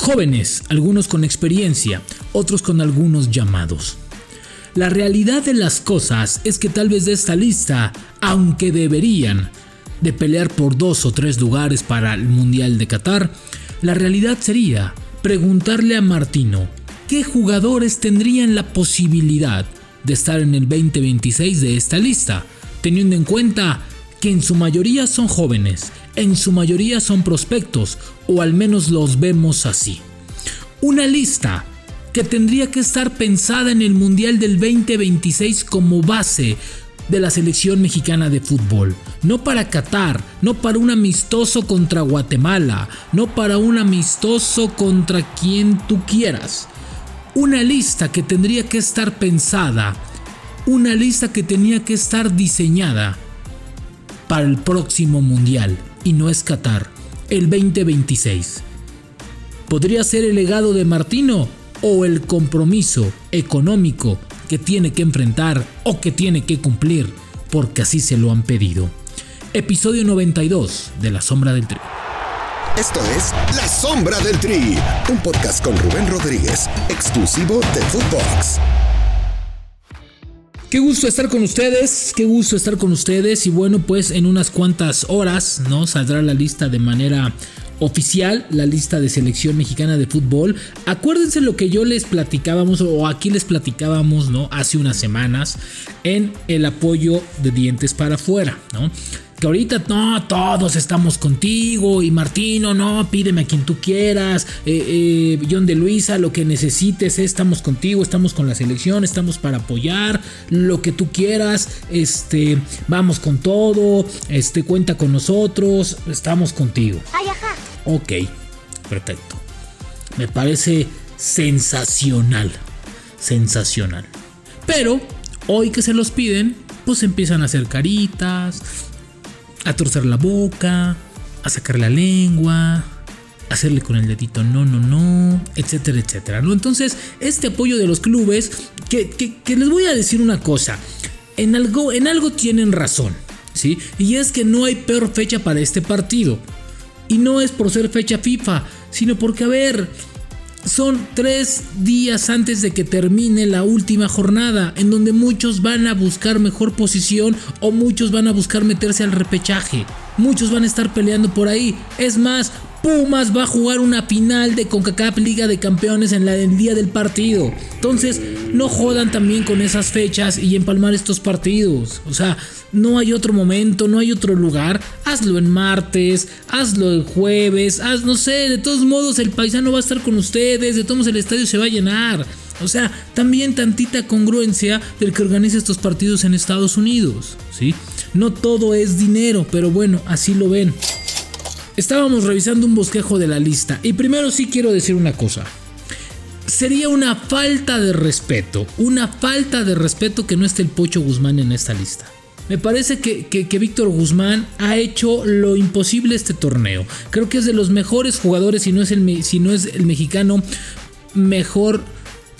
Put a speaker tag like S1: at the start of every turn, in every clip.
S1: Jóvenes, algunos con experiencia, otros con algunos llamados. La realidad de las cosas es que tal vez de esta lista, aunque deberían de pelear por dos o tres lugares para el Mundial de Qatar, la realidad sería preguntarle a Martino qué jugadores tendrían la posibilidad de estar en el 2026 de esta lista, teniendo en cuenta que en su mayoría son jóvenes, en su mayoría son prospectos, o al menos los vemos así. Una lista que tendría que estar pensada en el Mundial del 2026 como base de la selección mexicana de fútbol. No para Qatar, no para un amistoso contra Guatemala, no para un amistoso contra quien tú quieras. Una lista que tendría que estar pensada, una lista que tenía que estar diseñada para el próximo Mundial, y no es Qatar, el 2026. ¿Podría ser el legado de Martino o el compromiso económico que tiene que enfrentar o que tiene que cumplir porque así se lo han pedido. Episodio 92 de La Sombra del Tri.
S2: Esto es La Sombra del Tri, un podcast con Rubén Rodríguez, exclusivo de Footbox.
S1: Qué gusto estar con ustedes, qué gusto estar con ustedes y bueno pues en unas cuantas horas no saldrá la lista de manera oficial la lista de selección mexicana de fútbol. Acuérdense lo que yo les platicábamos o aquí les platicábamos, ¿no? Hace unas semanas en el apoyo de dientes para afuera, ¿no? Que ahorita no, todos estamos contigo y Martino, no, pídeme a quien tú quieras, eh, eh, John de Luisa, lo que necesites, estamos contigo, estamos con la selección, estamos para apoyar, lo que tú quieras, este, vamos con todo, este, cuenta con nosotros, estamos contigo. Ay, ajá. Ok, perfecto. Me parece sensacional, sensacional. Pero hoy que se los piden, pues empiezan a hacer caritas, a torcer la boca, a sacar la lengua, hacerle con el dedito no, no, no, etcétera, etcétera. ¿no? Entonces, este apoyo de los clubes, que, les voy a decir una cosa, en algo, en algo tienen razón, ¿sí? Y es que no hay peor fecha para este partido. Y no es por ser fecha FIFA, sino porque, a ver, son tres días antes de que termine la última jornada, en donde muchos van a buscar mejor posición o muchos van a buscar meterse al repechaje. Muchos van a estar peleando por ahí. Es más, Pumas va a jugar una final de CONCACAF Liga de Campeones en la del día del partido. Entonces, no jodan también con esas fechas y empalmar estos partidos. O sea, no hay otro momento, no hay otro lugar. Hazlo en martes, hazlo el jueves, haz, no sé, de todos modos el paisano va a estar con ustedes, de todos modos el estadio se va a llenar. O sea, también tantita congruencia del que organiza estos partidos en Estados Unidos, ¿sí? No todo es dinero, pero bueno, así lo ven. Estábamos revisando un bosquejo de la lista y primero sí quiero decir una cosa. Sería una falta de respeto, una falta de respeto que no esté el Pocho Guzmán en esta lista. Me parece que, Víctor Guzmán ha hecho lo imposible este torneo. Creo que es de los mejores jugadores, si no es el, si no es el mexicano mejor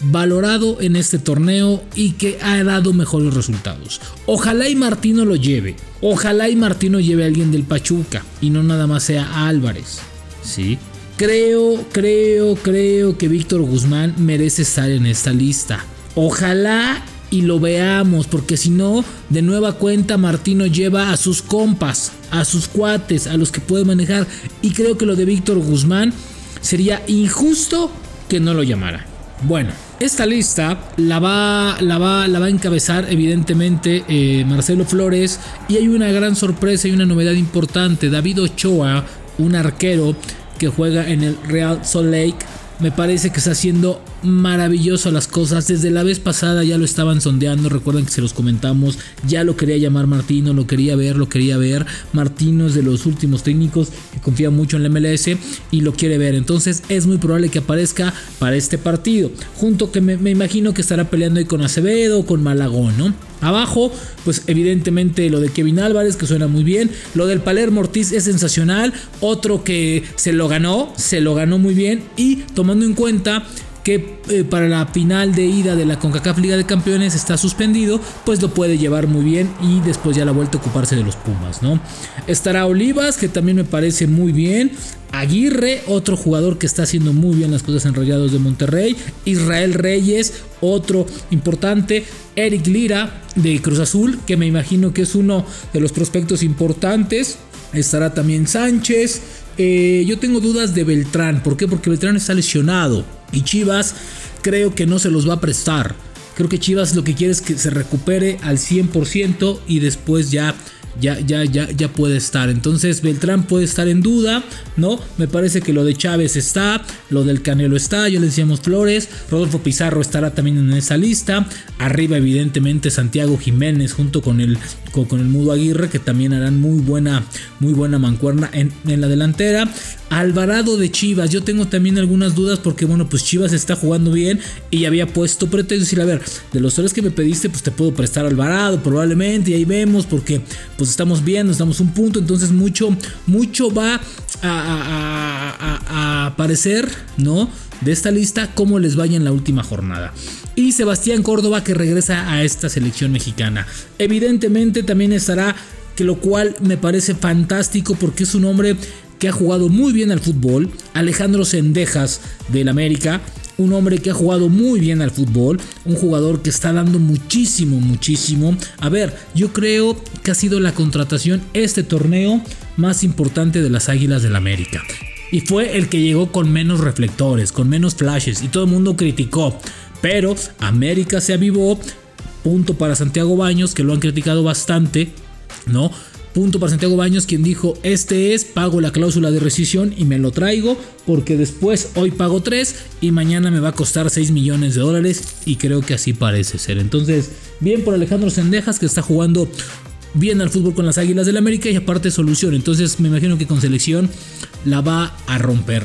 S1: valorado en este torneo y que ha dado mejores resultados. Ojalá y Martino lo lleve. Ojalá y Martino lleve a alguien del Pachuca y no nada más sea Álvarez. ¿Sí? Creo, creo, creo que Víctor Guzmán merece estar en esta lista. Ojalá y lo veamos, porque si no, de nueva cuenta Martino lleva a sus compas, a sus cuates, a los que puede manejar. Y creo que lo de Víctor Guzmán sería injusto que no lo llamara. Bueno, esta lista la va, la va, la va a encabezar evidentemente eh, Marcelo Flores y hay una gran sorpresa y una novedad importante. David Ochoa, un arquero que juega en el Real Salt Lake, me parece que está haciendo maravilloso las cosas. Desde la vez pasada ya lo estaban sondeando. Recuerden que se los comentamos. Ya lo quería llamar Martino, lo quería ver, lo quería ver. Martino es de los últimos técnicos que confía mucho en la MLS y lo quiere ver. Entonces es muy probable que aparezca para este partido. Junto que me, imagino que estará peleando ahí con Acevedo con Malagón. Abajo, pues evidentemente lo de Kevin Álvarez, que suena muy bien. Lo del Palermo Ortiz es sensacional. Otro que se lo ganó, se lo ganó muy bien. Y tomando en cuenta que eh, para la final de ida de la CONCACAF Liga de Campeones está suspendido, pues lo puede llevar muy bien y después ya la vuelta a ocuparse de los Pumas, ¿no? Estará Olivas, que también me parece muy bien. Aguirre, otro jugador que está haciendo muy bien las cosas en de Monterrey. Israel Reyes, otro importante. Eric Lira de Cruz Azul, que me imagino que es uno de los prospectos importantes. Estará también Sánchez. Eh, yo tengo dudas de Beltrán. ¿Por qué? Porque Beltrán está lesionado. Y Chivas creo que no se los va a prestar. Creo que Chivas lo que quiere es que se recupere al 100% y después ya ya, ya, ya, ya puede estar. Entonces Beltrán puede estar en duda, ¿no? Me parece que lo de Chávez está, lo del Canelo está, yo le decíamos Flores, Rodolfo Pizarro estará también en esa lista. Arriba, evidentemente, Santiago Jiménez junto con el, con, el Mudo Aguirre, que también harán muy buena, muy buena mancuerna en, en la delantera. Alvarado de Chivas, yo tengo también algunas dudas porque, bueno, pues Chivas está jugando bien y había puesto pretexto. Decir, a ver, de los tres que me pediste, pues te puedo prestar Alvarado probablemente y ahí vemos porque, pues estamos viendo, estamos un punto, entonces mucho, mucho va a, aparecer, ¿no? De esta lista, cómo les vaya en la última jornada. Y Sebastián Córdoba que regresa a esta selección mexicana. Evidentemente también estará, que lo cual me parece fantástico porque es un hombre que ha jugado muy bien al fútbol, Alejandro Sendejas del América, un hombre que ha jugado muy bien al fútbol, un jugador que está dando muchísimo, muchísimo. A ver, yo creo que ha sido la contratación este torneo más importante de las Águilas del América. Y fue el que llegó con menos reflectores, con menos flashes y todo el mundo criticó. Pero América se avivó. Punto para Santiago Baños, que lo han criticado bastante, ¿no? Punto para Santiago Baños, quien dijo, este es, pago la cláusula de rescisión y me lo traigo porque después hoy pago 3 y mañana me va a costar 6 millones de dólares y creo que así parece ser. Entonces, bien por Alejandro Sendejas que está jugando bien al fútbol con las Águilas del América y aparte solución. Entonces me imagino que con selección la va a romper.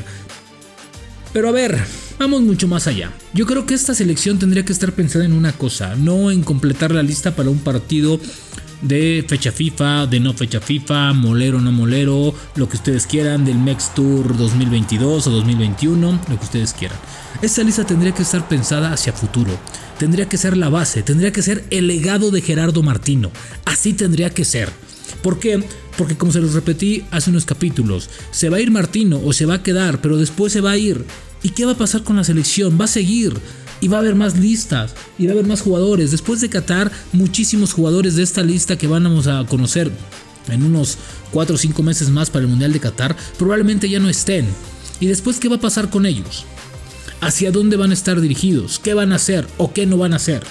S1: Pero a ver, vamos mucho más allá. Yo creo que esta selección tendría que estar pensada en una cosa, no en completar la lista para un partido de fecha FIFA, de no fecha FIFA, molero, no molero, lo que ustedes quieran, del Mex Tour 2022 o 2021, lo que ustedes quieran. Esta lista tendría que estar pensada hacia futuro, tendría que ser la base, tendría que ser el legado de Gerardo Martino, así tendría que ser. ¿Por qué? Porque como se los repetí hace unos capítulos, se va a ir Martino o se va a quedar, pero después se va a ir. ¿Y qué va a pasar con la selección? Va a seguir y va a haber más listas y va a haber más jugadores. Después de Qatar, muchísimos jugadores de esta lista que vamos a conocer en unos 4 o 5 meses más para el Mundial de Qatar probablemente ya no estén. ¿Y después qué va a pasar con ellos? ¿Hacia dónde van a estar dirigidos? ¿Qué van a hacer o qué no van a hacer?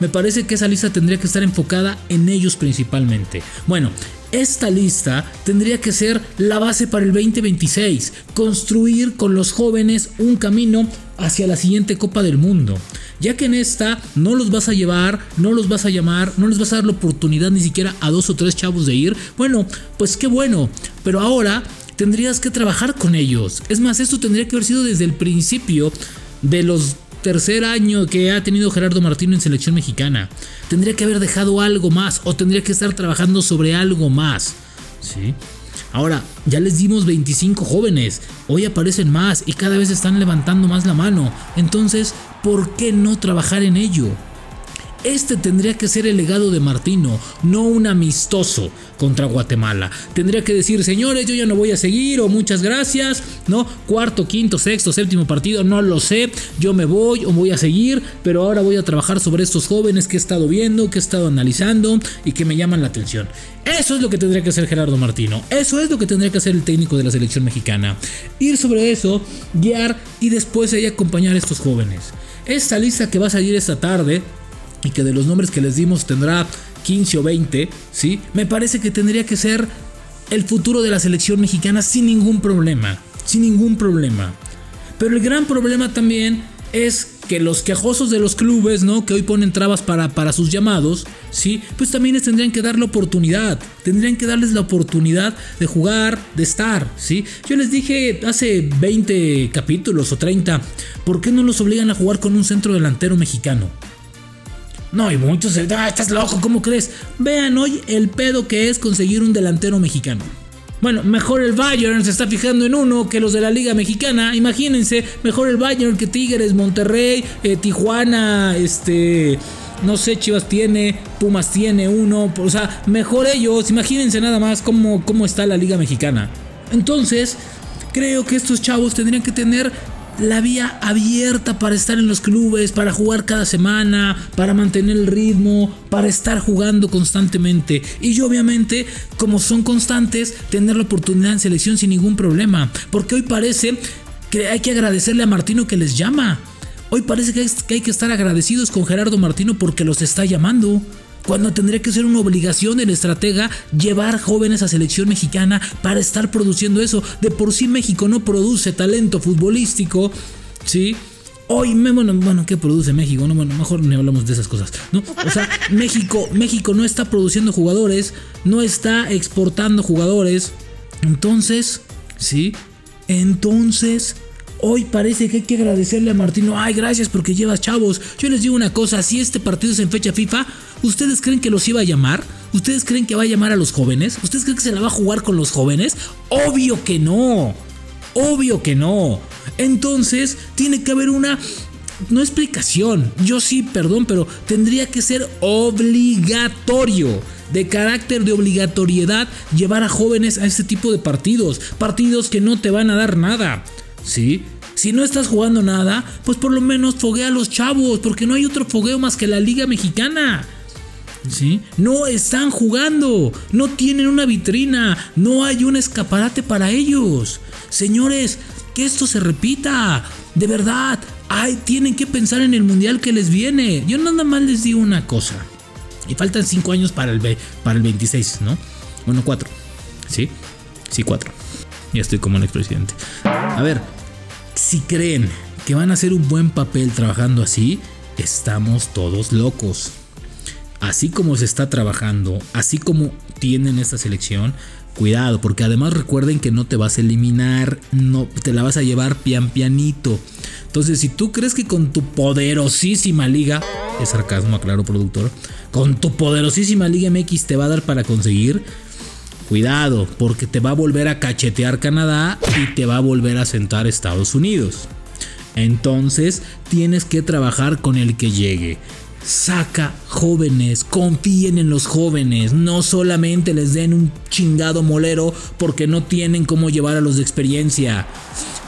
S1: Me parece que esa lista tendría que estar enfocada en ellos principalmente. Bueno, esta lista tendría que ser la base para el 2026, construir con los jóvenes un camino hacia la siguiente Copa del Mundo. Ya que en esta no los vas a llevar, no los vas a llamar, no les vas a dar la oportunidad ni siquiera a dos o tres chavos de ir. Bueno, pues qué bueno. Pero ahora tendrías que trabajar con ellos. Es más, esto tendría que haber sido desde el principio de los tercer año que ha tenido Gerardo Martino en selección mexicana. Tendría que haber dejado algo más o tendría que estar trabajando sobre algo más. ¿Sí? Ahora, ya les dimos 25 jóvenes, hoy aparecen más y cada vez están levantando más la mano. Entonces, ¿por qué no trabajar en ello? Este tendría que ser el legado de Martino, no un amistoso contra Guatemala. Tendría que decir, señores, yo ya no voy a seguir o muchas gracias, ¿no? Cuarto, quinto, sexto, séptimo partido, no lo sé, yo me voy o voy a seguir, pero ahora voy a trabajar sobre estos jóvenes que he estado viendo, que he estado analizando y que me llaman la atención. Eso es lo que tendría que hacer Gerardo Martino. Eso es lo que tendría que hacer el técnico de la selección mexicana. Ir sobre eso, guiar y después ahí acompañar a estos jóvenes. Esta lista que va a salir esta tarde y que de los nombres que les dimos tendrá 15 o 20, ¿sí? Me parece que tendría que ser el futuro de la selección mexicana sin ningún problema, sin ningún problema. Pero el gran problema también es que los quejosos de los clubes, ¿no? Que hoy ponen trabas para, para sus llamados, ¿sí? Pues también les tendrían que dar la oportunidad. Tendrían que darles la oportunidad de jugar, de estar, ¿sí? Yo les dije hace 20 capítulos o 30, ¿por qué no los obligan a jugar con un centro delantero mexicano? No, y muchos se ah, estás loco, ¿cómo crees? Vean hoy el pedo que es conseguir un delantero mexicano. Bueno, mejor el Bayern se está fijando en uno que los de la Liga Mexicana. Imagínense, mejor el Bayern que Tigres, Monterrey, eh, Tijuana, este. No sé, Chivas tiene, Pumas tiene uno. O sea, mejor ellos. Imagínense nada más cómo, cómo está la Liga Mexicana. Entonces, creo que estos chavos tendrían que tener la vía abierta para estar en los clubes, para jugar cada semana, para mantener el ritmo, para estar jugando constantemente. Y obviamente, como son constantes, tener la oportunidad en selección sin ningún problema. Porque hoy parece que hay que agradecerle a Martino que les llama. Hoy parece que hay que estar agradecidos con Gerardo Martino porque los está llamando cuando tendría que ser una obligación del estratega llevar jóvenes a selección mexicana para estar produciendo eso. De por sí México no produce talento futbolístico, ¿sí? Hoy, bueno, bueno, ¿qué produce México? No, bueno, mejor ni hablamos de esas cosas, ¿no? O sea, México, México no está produciendo jugadores, no está exportando jugadores. Entonces, ¿sí? Entonces, Hoy parece que hay que agradecerle a Martino. Ay, gracias porque llevas chavos. Yo les digo una cosa, si este partido es en fecha FIFA, ¿ustedes creen que los iba a llamar? ¿Ustedes creen que va a llamar a los jóvenes? ¿Ustedes creen que se la va a jugar con los jóvenes? Obvio que no. Obvio que no. Entonces, tiene que haber una no explicación. Yo sí, perdón, pero tendría que ser obligatorio, de carácter de obligatoriedad, llevar a jóvenes a este tipo de partidos. Partidos que no te van a dar nada. ¿Sí? Si no estás jugando nada, pues por lo menos foguea a los chavos, porque no hay otro fogueo más que la Liga Mexicana. ¿Sí? No están jugando, no tienen una vitrina, no hay un escaparate para ellos. Señores, que esto se repita, de verdad, ay, tienen que pensar en el mundial que les viene. Yo nada más les digo una cosa, y faltan 5 años para el, para el 26, ¿no? Bueno, 4, ¿sí? Sí, 4. Ya estoy como el expresidente. A ver, si creen que van a hacer un buen papel trabajando así, estamos todos locos. Así como se está trabajando, así como tienen esta selección, cuidado, porque además recuerden que no te vas a eliminar, no te la vas a llevar pian pianito. Entonces, si tú crees que con tu poderosísima liga, es sarcasmo, aclaro productor, con tu poderosísima liga MX te va a dar para conseguir, Cuidado, porque te va a volver a cachetear Canadá y te va a volver a sentar Estados Unidos. Entonces tienes que trabajar con el que llegue. Saca jóvenes, confíen en los jóvenes, no solamente les den un chingado molero porque no tienen cómo llevar a los de experiencia.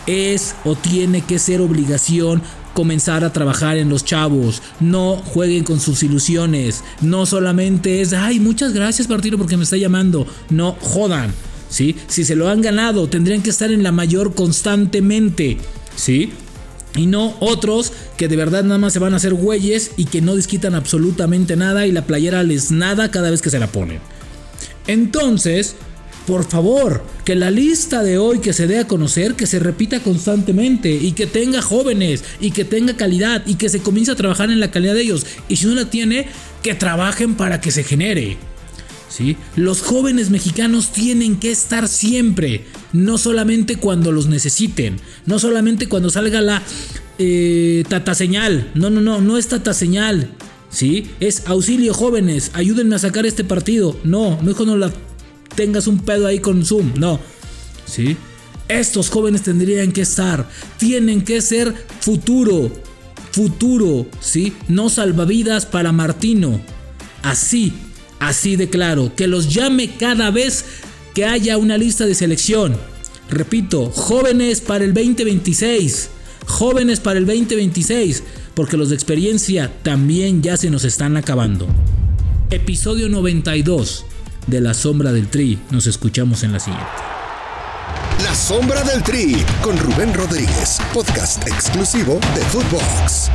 S1: Es o tiene que ser obligación comenzar a trabajar en los chavos. No jueguen con sus ilusiones. No solamente es, ay, muchas gracias partido porque me está llamando. No jodan. ¿Sí? Si se lo han ganado, tendrían que estar en la mayor constantemente. ¿Sí? Y no otros que de verdad nada más se van a hacer güeyes y que no desquitan absolutamente nada y la playera les nada cada vez que se la ponen. Entonces, por favor, que la lista de hoy que se dé a conocer, que se repita constantemente y que tenga jóvenes y que tenga calidad y que se comience a trabajar en la calidad de ellos. Y si no la tiene, que trabajen para que se genere. ¿Sí? Los jóvenes mexicanos tienen que estar siempre, no solamente cuando los necesiten, no solamente cuando salga la eh, tata señal. No, no, no, no es tata señal. ¿Sí? Es auxilio jóvenes, ayúdenme a sacar este partido. No, no es cuando la tengas un pedo ahí con Zoom, no. ¿Sí? Estos jóvenes tendrían que estar, tienen que ser futuro, futuro, ¿sí? No salvavidas para Martino. Así, así de claro, que los llame cada vez que haya una lista de selección. Repito, jóvenes para el 2026, jóvenes para el 2026, porque los de experiencia también ya se nos están acabando. Episodio 92 de La Sombra del Tri. Nos escuchamos en la siguiente.
S2: La Sombra del Tri con Rubén Rodríguez, podcast exclusivo de Footbox.